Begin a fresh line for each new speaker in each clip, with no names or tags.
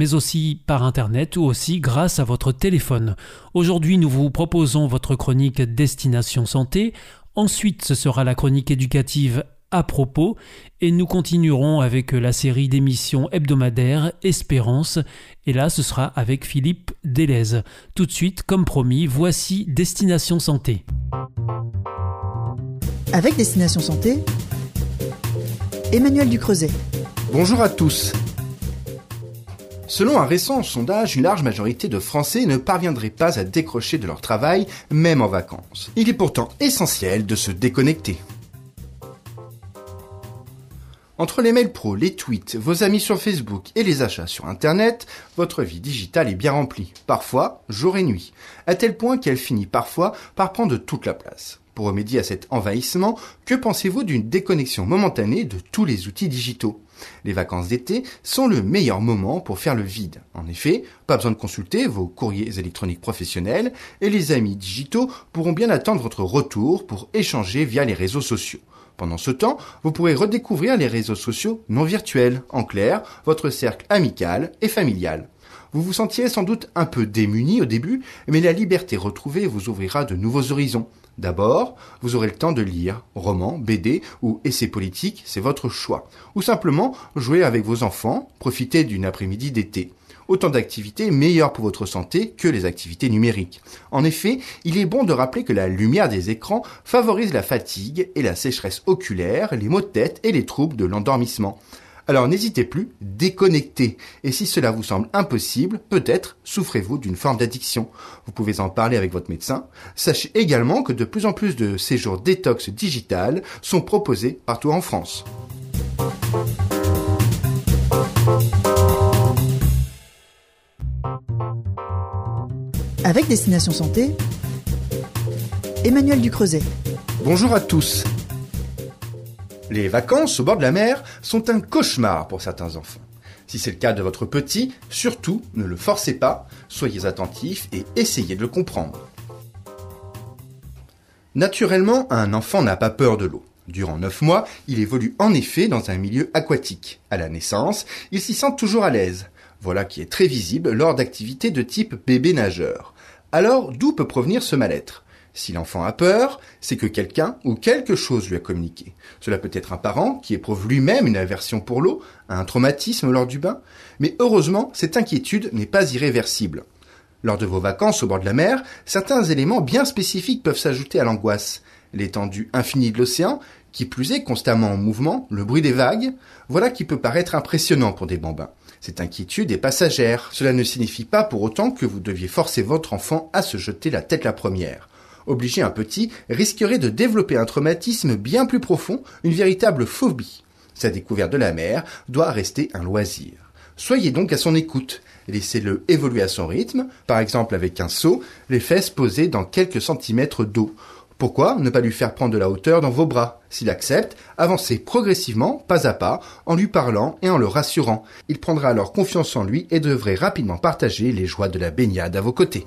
mais aussi par Internet ou aussi grâce à votre téléphone. Aujourd'hui, nous vous proposons votre chronique Destination Santé. Ensuite, ce sera la chronique éducative à propos et nous continuerons avec la série d'émissions hebdomadaires Espérance et là ce sera avec Philippe Delez. Tout de suite, comme promis, voici Destination Santé.
Avec Destination Santé, Emmanuel Ducreuset.
Bonjour à tous. Selon un récent sondage, une large majorité de Français ne parviendraient pas à décrocher de leur travail, même en vacances. Il est pourtant essentiel de se déconnecter. Entre les mails pro, les tweets, vos amis sur Facebook et les achats sur Internet, votre vie digitale est bien remplie, parfois jour et nuit, à tel point qu'elle finit parfois par prendre toute la place. Pour remédier à cet envahissement, que pensez-vous d'une déconnexion momentanée de tous les outils digitaux? Les vacances d'été sont le meilleur moment pour faire le vide. En effet, pas besoin de consulter vos courriers électroniques professionnels et les amis digitaux pourront bien attendre votre retour pour échanger via les réseaux sociaux. Pendant ce temps, vous pourrez redécouvrir les réseaux sociaux non virtuels, en clair, votre cercle amical et familial. Vous vous sentiez sans doute un peu démuni au début, mais la liberté retrouvée vous ouvrira de nouveaux horizons. D'abord, vous aurez le temps de lire romans, BD ou essais politiques, c'est votre choix. Ou simplement jouer avec vos enfants, profiter d'une après-midi d'été. Autant d'activités meilleures pour votre santé que les activités numériques. En effet, il est bon de rappeler que la lumière des écrans favorise la fatigue et la sécheresse oculaire, les maux de tête et les troubles de l'endormissement. Alors n'hésitez plus, déconnectez. Et si cela vous semble impossible, peut-être souffrez-vous d'une forme d'addiction. Vous pouvez en parler avec votre médecin. Sachez également que de plus en plus de séjours détox digital sont proposés partout en France.
Avec Destination Santé, Emmanuel Ducreuset.
Bonjour à tous. Les vacances au bord de la mer sont un cauchemar pour certains enfants. Si c'est le cas de votre petit, surtout ne le forcez pas, soyez attentifs et essayez de le comprendre. Naturellement, un enfant n'a pas peur de l'eau. Durant 9 mois, il évolue en effet dans un milieu aquatique. À la naissance, il s'y sent toujours à l'aise. Voilà qui est très visible lors d'activités de type bébé nageur. Alors, d'où peut provenir ce mal-être? Si l'enfant a peur, c'est que quelqu'un ou quelque chose lui a communiqué. Cela peut être un parent qui éprouve lui-même une aversion pour l'eau, un traumatisme lors du bain, mais heureusement, cette inquiétude n'est pas irréversible. Lors de vos vacances au bord de la mer, certains éléments bien spécifiques peuvent s'ajouter à l'angoisse. L'étendue infinie de l'océan, qui plus est constamment en mouvement, le bruit des vagues, voilà qui peut paraître impressionnant pour des bambins. Cette inquiétude est passagère. Cela ne signifie pas pour autant que vous deviez forcer votre enfant à se jeter la tête la première obliger un petit risquerait de développer un traumatisme bien plus profond, une véritable phobie. Sa découverte de la mer doit rester un loisir. Soyez donc à son écoute. Laissez-le évoluer à son rythme, par exemple avec un seau, les fesses posées dans quelques centimètres d'eau. Pourquoi ne pas lui faire prendre de la hauteur dans vos bras? S'il accepte, avancez progressivement, pas à pas, en lui parlant et en le rassurant. Il prendra alors confiance en lui et devrait rapidement partager les joies de la baignade à vos côtés.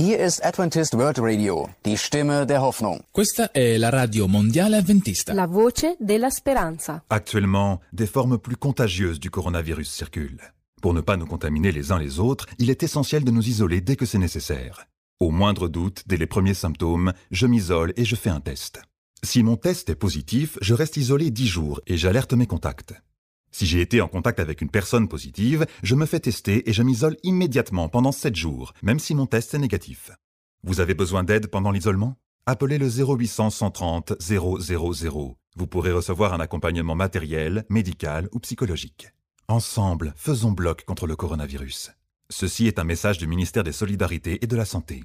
Hier ist Adventist World Radio, die Stimme der Hoffnung.
Questa è la radio mondiale adventista.
La voce della speranza.
Actuellement, des formes plus contagieuses du coronavirus circulent. Pour ne pas nous contaminer les uns les autres, il est essentiel de nous isoler dès que c'est nécessaire. Au moindre doute, dès les premiers symptômes, je m'isole et je fais un test. Si mon test est positif, je reste isolé 10 jours et j'alerte mes contacts. Si j'ai été en contact avec une personne positive, je me fais tester et je m'isole immédiatement pendant 7 jours, même si mon test est négatif. Vous avez besoin d'aide pendant l'isolement? Appelez le 0800 130 000. Vous pourrez recevoir un accompagnement matériel, médical ou psychologique. Ensemble, faisons bloc contre le coronavirus. Ceci est un message du ministère des Solidarités et de la Santé.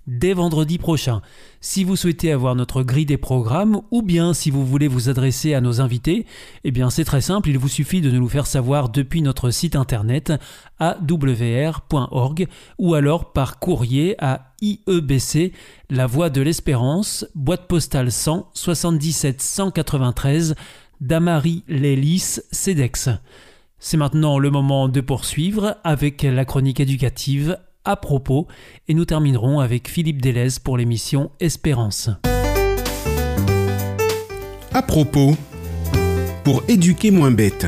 dès vendredi prochain. Si vous souhaitez avoir notre grille des programmes ou bien si vous voulez vous adresser à nos invités, eh bien c'est très simple, il vous suffit de nous le faire savoir depuis notre site internet awr.org ou alors par courrier à IEBC, La Voix de l'Espérance, boîte postale 100 77 193, Damary Lélis, CEDEX. C'est maintenant le moment de poursuivre avec la chronique éducative à propos et nous terminerons avec Philippe Delez pour l'émission Espérance.
À propos, pour éduquer moins bête.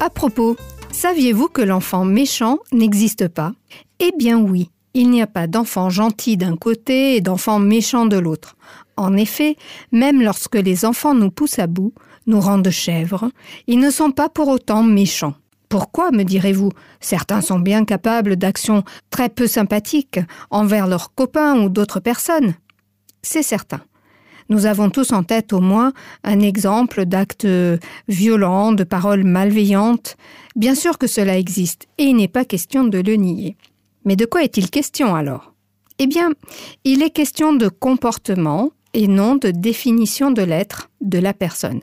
À propos, saviez-vous que l'enfant méchant n'existe pas? Eh bien oui, il n'y a pas d'enfant gentil d'un côté et d'enfant méchant de l'autre. En effet, même lorsque les enfants nous poussent à bout, nous rendent chèvres, ils ne sont pas pour autant méchants. Pourquoi, me direz-vous? Certains sont bien capables d'actions très peu sympathiques envers leurs copains ou d'autres personnes. C'est certain. Nous avons tous en tête au moins un exemple d'actes violents, de paroles malveillantes. Bien sûr que cela existe, et il n'est pas question de le nier. Mais de quoi est-il question alors? Eh bien, il est question de comportement et non de définition de l'être de la personne.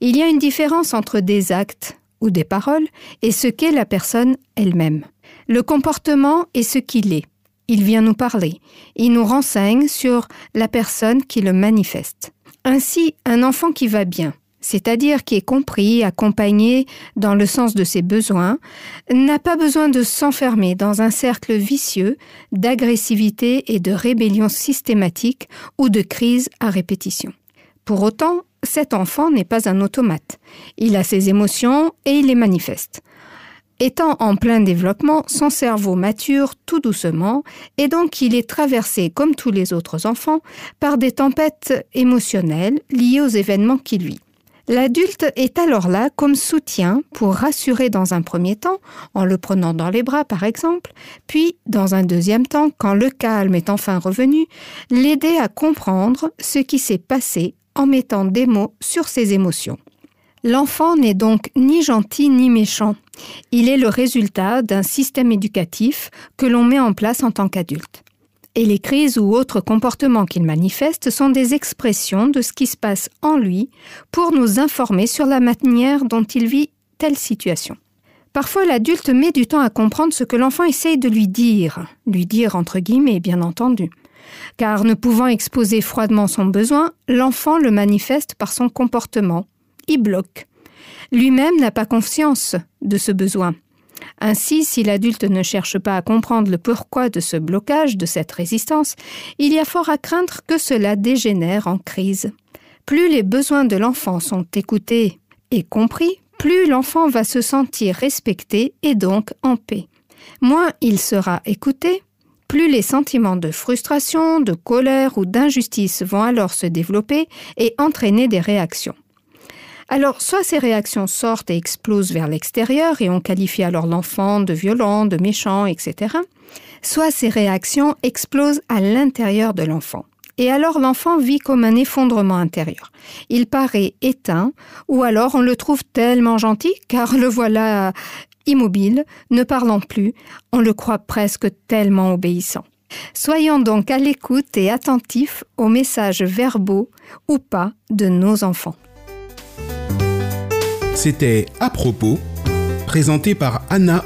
Il y a une différence entre des actes ou des paroles et ce qu'est la personne elle-même. Le comportement est ce qu'il est. Il vient nous parler. Il nous renseigne sur la personne qui le manifeste. Ainsi, un enfant qui va bien, c'est-à-dire qui est compris, accompagné dans le sens de ses besoins, n'a pas besoin de s'enfermer dans un cercle vicieux d'agressivité et de rébellion systématique ou de crise à répétition. Pour autant, cet enfant n'est pas un automate. Il a ses émotions et il les manifeste. Étant en plein développement, son cerveau mature tout doucement et donc il est traversé, comme tous les autres enfants, par des tempêtes émotionnelles liées aux événements qui vit. L'adulte est alors là comme soutien pour rassurer dans un premier temps, en le prenant dans les bras par exemple, puis dans un deuxième temps, quand le calme est enfin revenu, l'aider à comprendre ce qui s'est passé en mettant des mots sur ses émotions. L'enfant n'est donc ni gentil ni méchant. Il est le résultat d'un système éducatif que l'on met en place en tant qu'adulte. Et les crises ou autres comportements qu'il manifeste sont des expressions de ce qui se passe en lui pour nous informer sur la manière dont il vit telle situation. Parfois, l'adulte met du temps à comprendre ce que l'enfant essaye de lui dire, lui dire entre guillemets, bien entendu car ne pouvant exposer froidement son besoin, l'enfant le manifeste par son comportement. Il bloque. Lui-même n'a pas conscience de ce besoin. Ainsi, si l'adulte ne cherche pas à comprendre le pourquoi de ce blocage, de cette résistance, il y a fort à craindre que cela dégénère en crise. Plus les besoins de l'enfant sont écoutés et compris, plus l'enfant va se sentir respecté et donc en paix. Moins il sera écouté, plus les sentiments de frustration, de colère ou d'injustice vont alors se développer et entraîner des réactions. Alors, soit ces réactions sortent et explosent vers l'extérieur et on qualifie alors l'enfant de violent, de méchant, etc. Soit ces réactions explosent à l'intérieur de l'enfant. Et alors l'enfant vit comme un effondrement intérieur. Il paraît éteint, ou alors on le trouve tellement gentil, car le voilà immobile, ne parlant plus, on le croit presque tellement obéissant. Soyons donc à l'écoute et attentifs aux messages verbaux ou pas de nos enfants.
C'était À propos, présenté par Anna.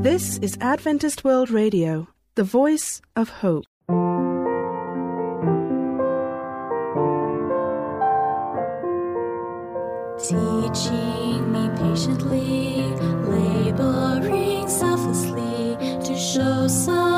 This is Adventist World Radio, the voice of hope.
Teaching me patiently, laboring selflessly to show some.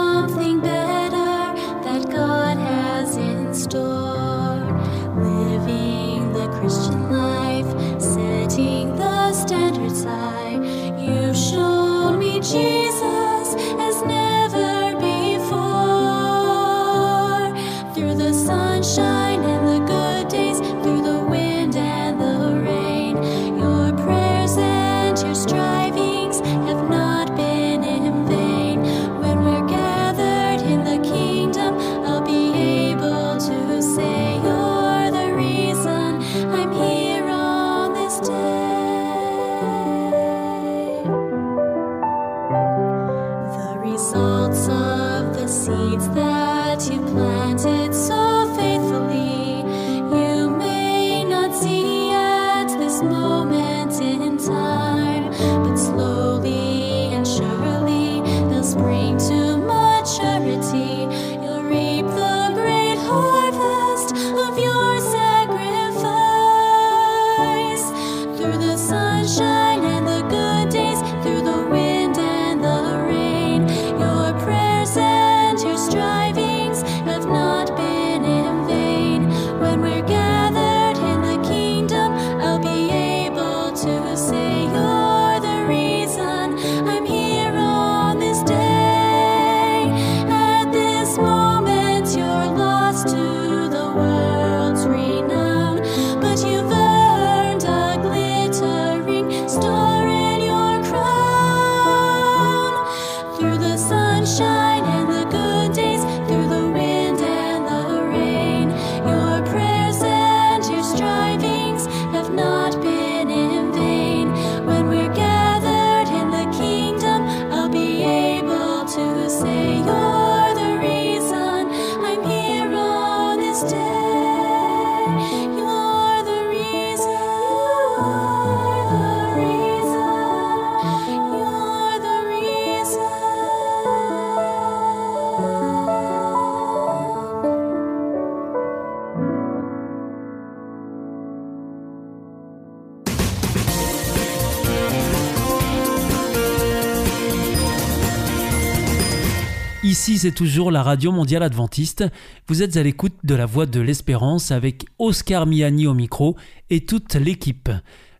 Ici, c'est toujours la Radio Mondiale Adventiste. Vous êtes à l'écoute de la Voix de l'Espérance avec Oscar Miani au micro et toute l'équipe.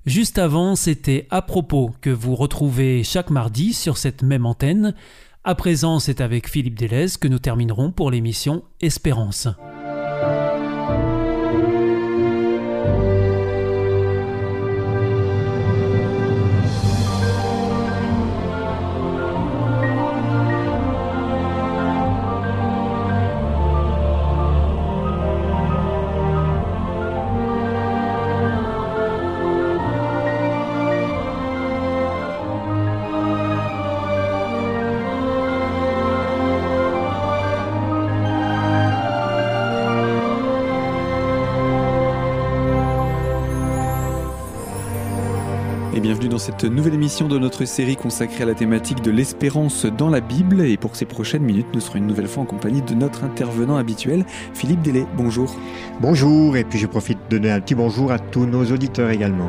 Juste avant, c'était à propos que vous retrouvez chaque mardi sur cette même antenne. À présent, c'est avec Philippe Delez que nous terminerons pour l'émission Espérance.
Et bienvenue dans cette nouvelle émission de notre série consacrée à la thématique de l'espérance dans la Bible. Et pour ces prochaines minutes, nous serons une nouvelle fois en compagnie de notre intervenant habituel, Philippe Délé. Bonjour.
Bonjour, et puis je profite de donner un petit bonjour à tous nos auditeurs également.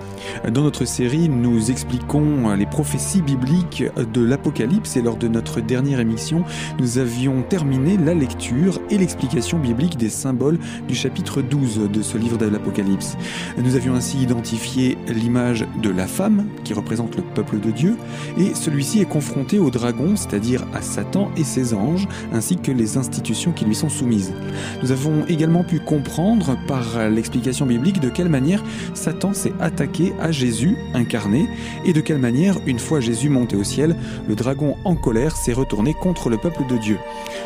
Dans notre série, nous expliquons les prophéties bibliques de l'Apocalypse et lors de notre dernière émission, nous avions terminé la lecture et l'explication biblique des symboles du chapitre 12 de ce livre de l'Apocalypse. Nous avions ainsi identifié l'image de la femme qui représente le peuple de Dieu et celui-ci est confronté au dragon, c'est-à-dire à Satan et ses anges, ainsi que les institutions qui lui sont soumises. Nous avons également pu comprendre par l'explication biblique de quelle manière Satan s'est attaqué à Jésus incarné et de quelle manière, une fois Jésus monté au ciel, le dragon en colère s'est retourné contre le peuple de Dieu.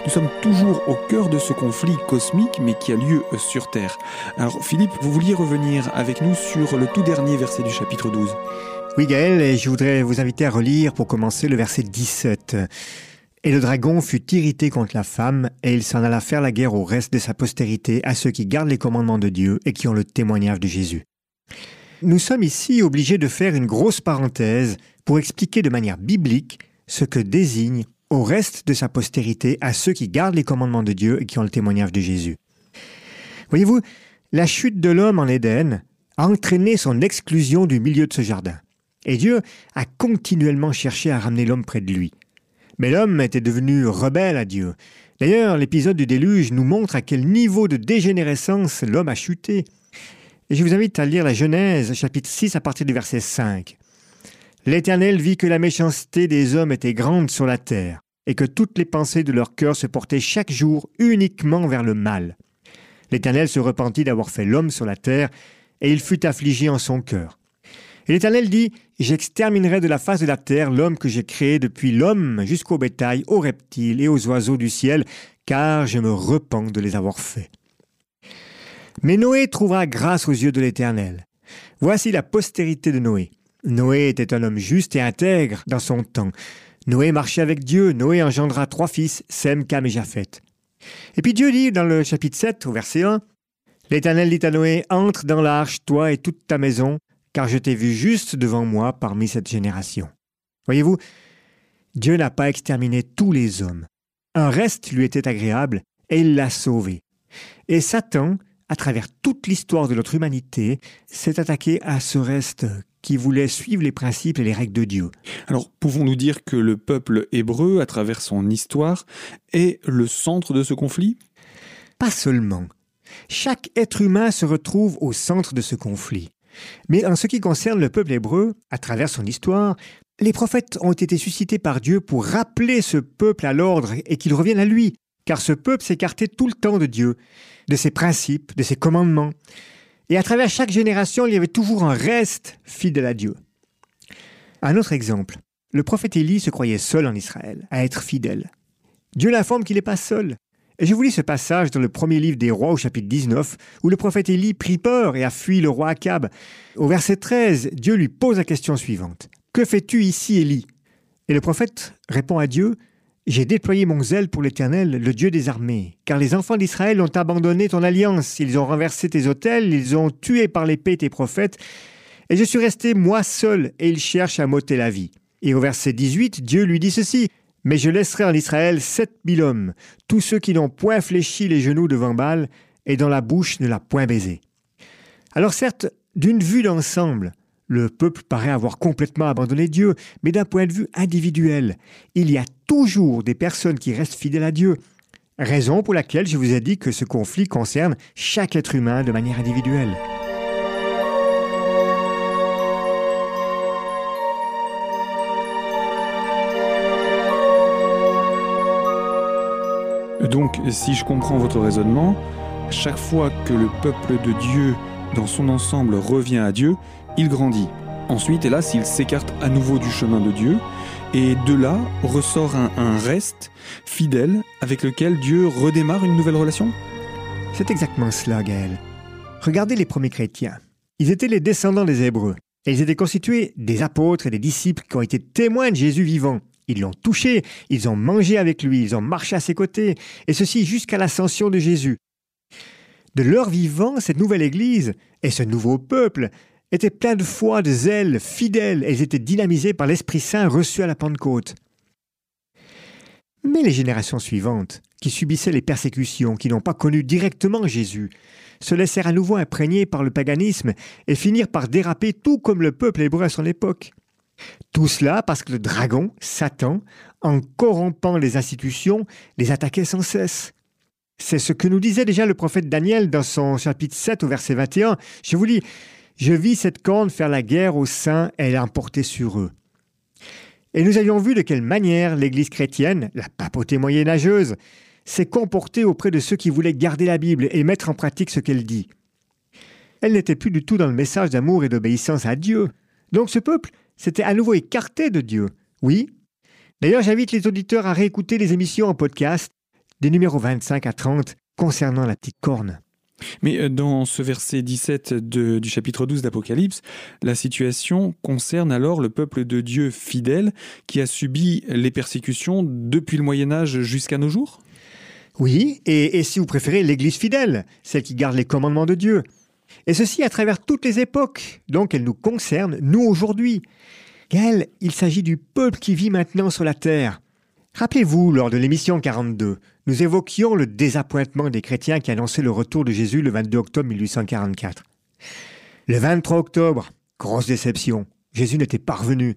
Nous sommes toujours au cœur de ce conflit cosmique mais qui a lieu sur Terre. Alors Philippe, vous vouliez revenir avec nous sur le tout dernier verset du chapitre 12.
Oui Gaël, et je voudrais vous inviter à relire pour commencer le verset 17. Et le dragon fut irrité contre la femme, et il s'en alla faire la guerre au reste de sa postérité, à ceux qui gardent les commandements de Dieu et qui ont le témoignage de Jésus. Nous sommes ici obligés de faire une grosse parenthèse pour expliquer de manière biblique ce que désigne au reste de sa postérité à ceux qui gardent les commandements de Dieu et qui ont le témoignage de Jésus. Voyez-vous, la chute de l'homme en Éden a entraîné son exclusion du milieu de ce jardin. Et Dieu a continuellement cherché à ramener l'homme près de lui. Mais l'homme était devenu rebelle à Dieu. D'ailleurs, l'épisode du déluge nous montre à quel niveau de dégénérescence l'homme a chuté. Et je vous invite à lire la Genèse, chapitre 6, à partir du verset 5. L'Éternel vit que la méchanceté des hommes était grande sur la terre, et que toutes les pensées de leur cœur se portaient chaque jour uniquement vers le mal. L'Éternel se repentit d'avoir fait l'homme sur la terre, et il fut affligé en son cœur. Et l'Éternel dit, J'exterminerai de la face de la terre l'homme que j'ai créé depuis l'homme jusqu'au bétail, aux reptiles et aux oiseaux du ciel, car je me repens de les avoir faits. Mais Noé trouva grâce aux yeux de l'Éternel. Voici la postérité de Noé. Noé était un homme juste et intègre dans son temps. Noé marchait avec Dieu. Noé engendra trois fils, Sem, Cam et Japheth. Et puis Dieu dit dans le chapitre 7, au verset 1, L'Éternel dit à Noé, Entre dans l'arche, toi et toute ta maison, car je t'ai vu juste devant moi parmi cette génération. Voyez-vous, Dieu n'a pas exterminé tous les hommes. Un reste lui était agréable, et il l'a sauvé. Et Satan, à travers toute l'histoire de notre humanité, s'est attaqué à ce reste qui voulait suivre les principes et les règles de Dieu.
Alors, pouvons-nous dire que le peuple hébreu, à travers son histoire, est le centre de ce conflit?
Pas seulement. Chaque être humain se retrouve au centre de ce conflit. Mais en ce qui concerne le peuple hébreu, à travers son histoire, les prophètes ont été suscités par Dieu pour rappeler ce peuple à l'ordre et qu'il revienne à lui, car ce peuple s'écartait tout le temps de Dieu, de ses principes, de ses commandements. Et à travers chaque génération, il y avait toujours un reste fidèle à Dieu. Un autre exemple, le prophète Élie se croyait seul en Israël, à être fidèle. Dieu l'informe qu'il n'est pas seul. Et je vous lis ce passage dans le premier livre des rois au chapitre 19, où le prophète Élie prit peur et a fui le roi Akab. Au verset 13, Dieu lui pose la question suivante. Que fais-tu ici, Élie? Et le prophète répond à Dieu, J'ai déployé mon zèle pour l'Éternel, le Dieu des armées, car les enfants d'Israël ont abandonné ton alliance, ils ont renversé tes autels, ils ont tué par l'épée tes prophètes, et je suis resté moi seul, et ils cherchent à m'ôter la vie. Et au verset 18, Dieu lui dit ceci, mais je laisserai en Israël sept mille hommes, tous ceux qui n'ont point fléchi les genoux devant Baal, et dont la bouche ne l'a point baisé. Alors certes, d'une vue d'ensemble, le peuple paraît avoir complètement abandonné Dieu, mais d'un point de vue individuel, il y a toujours des personnes qui restent fidèles à Dieu. Raison pour laquelle je vous ai dit que ce conflit concerne chaque être humain de manière individuelle.
Donc, si je comprends votre raisonnement, chaque fois que le peuple de Dieu dans son ensemble revient à Dieu, il grandit. Ensuite, hélas, il s'écarte à nouveau du chemin de Dieu, et de là ressort un, reste fidèle avec lequel Dieu redémarre une nouvelle relation
C'est exactement cela, Gaël. Regardez les premiers chrétiens. Ils étaient les descendants des Hébreux, et ils étaient constitués des apôtres et des disciples qui ont été témoins de Jésus vivant. Ils l'ont touché, ils ont mangé avec lui, ils ont marché à ses côtés, et ceci jusqu'à l'ascension de Jésus. De leur vivant, cette nouvelle Église et ce nouveau peuple étaient pleins de foi, de zèle, fidèles, et ils étaient dynamisés par l'Esprit Saint reçu à la Pentecôte. Mais les générations suivantes, qui subissaient les persécutions, qui n'ont pas connu directement Jésus, se laissèrent à nouveau imprégner par le paganisme et finirent par déraper tout comme le peuple hébreu à son époque. Tout cela parce que le dragon, Satan, en corrompant les institutions, les attaquait sans cesse. C'est ce que nous disait déjà le prophète Daniel dans son chapitre 7 au verset 21. Je vous lis, Je vis cette corne faire la guerre aux saints et l'emporter sur eux. Et nous avions vu de quelle manière l'Église chrétienne, la papauté moyenâgeuse, s'est comportée auprès de ceux qui voulaient garder la Bible et mettre en pratique ce qu'elle dit. Elle n'était plus du tout dans le message d'amour et d'obéissance à Dieu. Donc ce peuple s'était à nouveau écarté de Dieu. Oui. D'ailleurs, j'invite les auditeurs à réécouter les émissions en podcast des numéros 25 à 30 concernant la petite corne.
Mais euh, dans ce verset 17 de- du chapitre 12 d'Apocalypse, la situation concerne alors le peuple de Dieu fidèle qui a subi les persécutions depuis le Moyen Âge jusqu'à nos jours?
Oui, et, et si vous préférez, l'Église fidèle, celle qui garde les commandements de Dieu. Et ceci à travers toutes les époques, donc elle nous concerne, nous aujourd'hui. Gaël, il s'agit du peuple qui vit maintenant sur la terre. Rappelez-vous, lors de l'émission 42, nous évoquions le désappointement des chrétiens qui annonçaient le retour de Jésus le 22 octobre 1844. Le 23 octobre, grosse déception. Jésus n'était pas revenu.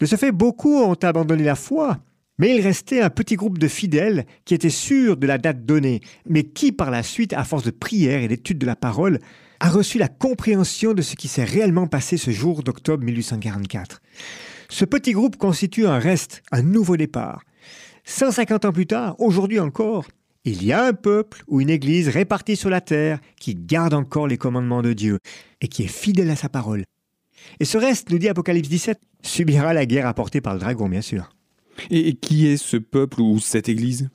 De ce fait, beaucoup ont abandonné la foi, mais il restait un petit groupe de fidèles qui étaient sûrs de la date donnée, mais qui par la suite, à force de prière et d'étude de la parole, a reçu la compréhension de ce qui s'est réellement passé ce jour d'octobre 1844. Ce petit groupe constitue un reste, un nouveau départ. 150 ans plus tard, aujourd'hui encore, il y a un peuple ou une église répartie sur la terre qui garde encore les commandements de Dieu et qui est fidèle à sa parole. Et ce reste, nous dit Apocalypse 17, subira la guerre apportée par le dragon, bien sûr.
Et qui est ce peuple ou cette église?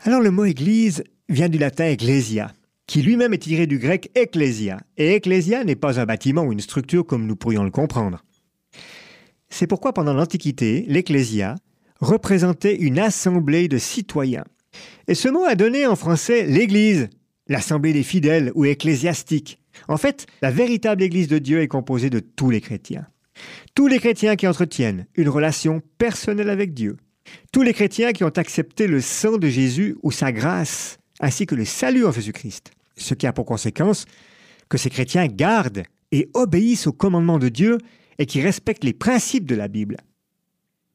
Alors le mot église vient du latin ecclesia, qui lui-même est tiré du grec ecclesia. Et ecclesia n'est pas un bâtiment ou une structure comme nous pourrions le comprendre. C'est pourquoi pendant l'Antiquité, l'ecclesia représentait une assemblée de citoyens. Et ce mot a donné en français l'église, l'assemblée des fidèles ou ecclésiastique. En fait, la véritable église de Dieu est composée de tous les chrétiens. Tous les chrétiens qui entretiennent une relation personnelle avec Dieu. Tous les chrétiens qui ont accepté le sang de Jésus ou sa grâce, ainsi que le salut en Jésus-Christ. Ce qui a pour conséquence que ces chrétiens gardent et obéissent aux commandements de Dieu et qui respectent les principes de la Bible.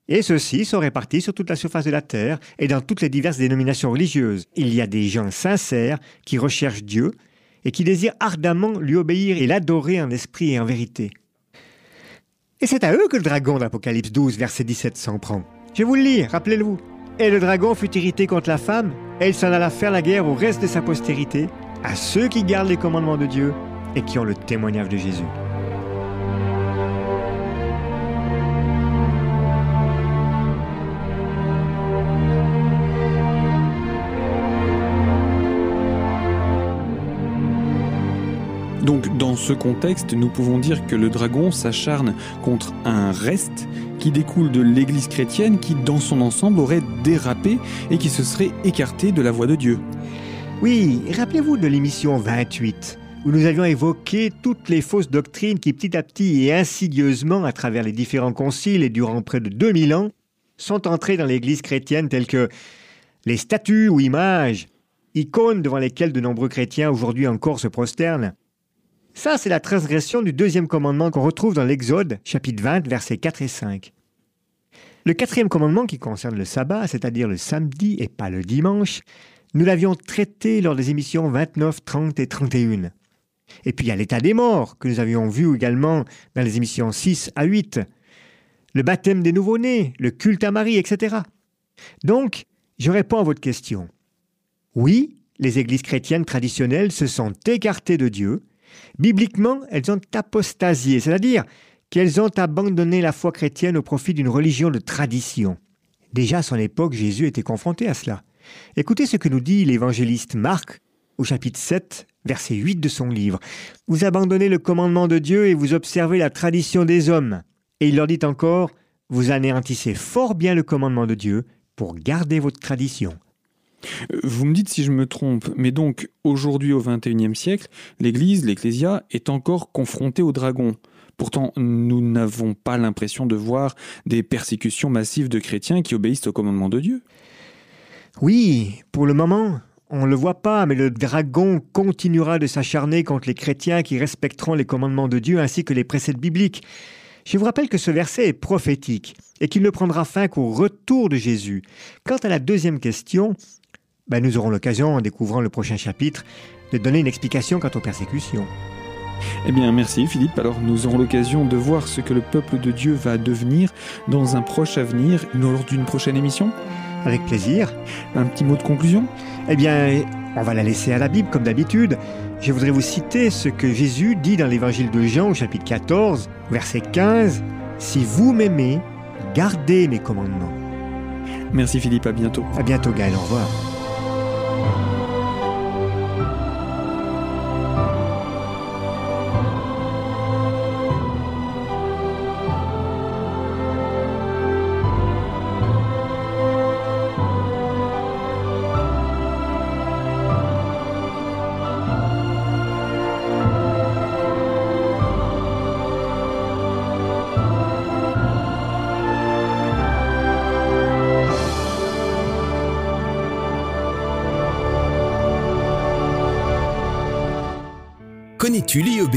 Et ceux-ci sont répartis sur toute la surface de la terre et dans toutes les diverses dénominations religieuses. Il y a des gens sincères qui recherchent Dieu et qui désirent ardemment lui obéir et l'adorer en esprit et en vérité. Et c'est à eux que le dragon d'Apocalypse 12, verset 17 s'en prend. Je vous le lire, rappelez-le-vous. Et le dragon fut irrité contre la femme, et il s'en alla faire la guerre au reste de sa postérité, à ceux qui gardent les commandements de Dieu et qui ont le témoignage de Jésus.
Donc dans ce contexte, nous pouvons dire que le dragon s'acharne contre un reste qui découle de l'Église chrétienne qui, dans son ensemble, aurait dérapé et qui se serait écarté de la voie de Dieu.
Oui, rappelez-vous de l'émission 28, où nous avions évoqué toutes les fausses doctrines qui petit à petit et insidieusement, à travers les différents conciles et durant près de 2000 ans, sont entrées dans l'Église chrétienne telles que les statues ou images, icônes devant lesquelles de nombreux chrétiens aujourd'hui encore se prosternent, ça, c'est la transgression du deuxième commandement qu'on retrouve dans l'Exode, chapitre 20, versets 4 et 5. Le quatrième commandement qui concerne le sabbat, c'est-à-dire le samedi et pas le dimanche, nous l'avions traité lors des émissions 29, 30 et 31. Et puis il y a l'état des morts, que nous avions vu également dans les émissions 6 à 8. Le baptême des nouveau-nés, le culte à Marie, etc. Donc, je réponds à votre question. Oui, les églises chrétiennes traditionnelles se sont écartées de Dieu, Bibliquement, elles ont apostasié, c'est-à-dire qu'elles ont abandonné la foi chrétienne au profit d'une religion de tradition. Déjà à son époque, Jésus était confronté à cela. Écoutez ce que nous dit l'évangéliste Marc au chapitre 7, verset 8 de son livre. Vous abandonnez le commandement de Dieu et vous observez la tradition des hommes. Et il leur dit encore, vous anéantissez fort bien le commandement de Dieu pour garder votre tradition.
Vous me dites si je me trompe, mais donc aujourd'hui au XXIe siècle, l'Église, l'Ecclésia, est encore confrontée au dragon. Pourtant, nous n'avons pas l'impression de voir des persécutions massives de chrétiens qui obéissent au commandement de Dieu.
Oui, pour le moment, on ne le voit pas, mais le dragon continuera de s'acharner contre les chrétiens qui respecteront les commandements de Dieu ainsi que les préceptes bibliques. Je vous rappelle que ce verset est prophétique et qu'il ne prendra fin qu'au retour de Jésus. Quant à la deuxième question, ben, nous aurons l'occasion, en découvrant le prochain chapitre, de donner une explication quant aux persécutions.
Eh bien, merci Philippe. Alors, nous aurons l'occasion de voir ce que le peuple de Dieu va devenir dans un proche avenir, lors d'une prochaine émission.
Avec plaisir.
Un petit mot de conclusion?
Eh bien, on va la laisser à la Bible, comme d'habitude. Je voudrais vous citer ce que Jésus dit dans l'évangile de Jean, au chapitre 14, verset 15. Si vous m'aimez, gardez mes commandements.
Merci Philippe, à bientôt.
À bientôt Gaël, au revoir.